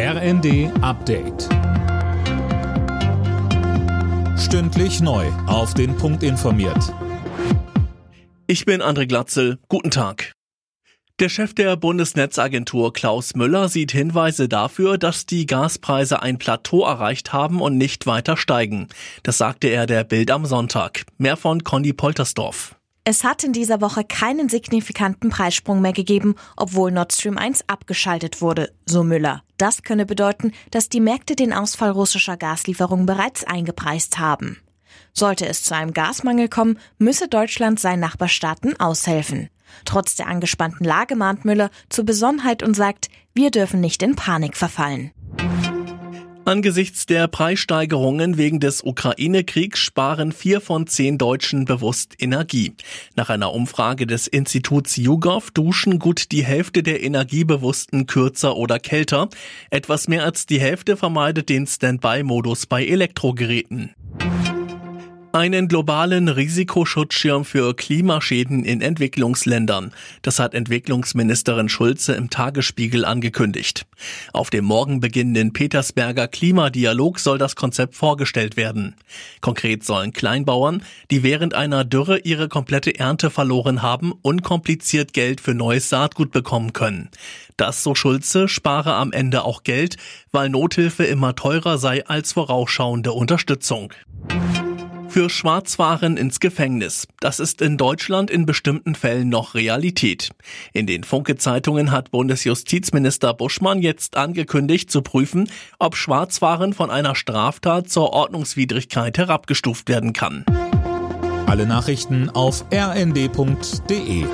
RND Update. Stündlich neu. Auf den Punkt informiert. Ich bin André Glatzel. Guten Tag. Der Chef der Bundesnetzagentur Klaus Müller sieht Hinweise dafür, dass die Gaspreise ein Plateau erreicht haben und nicht weiter steigen. Das sagte er der Bild am Sonntag. Mehr von Conny Poltersdorf. Es hat in dieser Woche keinen signifikanten Preissprung mehr gegeben, obwohl Nord Stream 1 abgeschaltet wurde, so Müller. Das könne bedeuten, dass die Märkte den Ausfall russischer Gaslieferungen bereits eingepreist haben. Sollte es zu einem Gasmangel kommen, müsse Deutschland seinen Nachbarstaaten aushelfen. Trotz der angespannten Lage mahnt Müller zur Besonnenheit und sagt, wir dürfen nicht in Panik verfallen. Angesichts der Preissteigerungen wegen des Ukraine-Kriegs sparen vier von zehn Deutschen bewusst Energie. Nach einer Umfrage des Instituts YouGov duschen gut die Hälfte der Energiebewussten kürzer oder kälter. Etwas mehr als die Hälfte vermeidet den Standby-Modus bei Elektrogeräten. Einen globalen Risikoschutzschirm für Klimaschäden in Entwicklungsländern. Das hat Entwicklungsministerin Schulze im Tagesspiegel angekündigt. Auf dem morgen beginnenden Petersberger Klimadialog soll das Konzept vorgestellt werden. Konkret sollen Kleinbauern, die während einer Dürre ihre komplette Ernte verloren haben, unkompliziert Geld für neues Saatgut bekommen können. Das, so Schulze, spare am Ende auch Geld, weil Nothilfe immer teurer sei als vorausschauende Unterstützung für Schwarzfahren ins Gefängnis. Das ist in Deutschland in bestimmten Fällen noch Realität. In den Funke-Zeitungen hat Bundesjustizminister Buschmann jetzt angekündigt zu prüfen, ob Schwarzfahren von einer Straftat zur Ordnungswidrigkeit herabgestuft werden kann. Alle Nachrichten auf rnd.de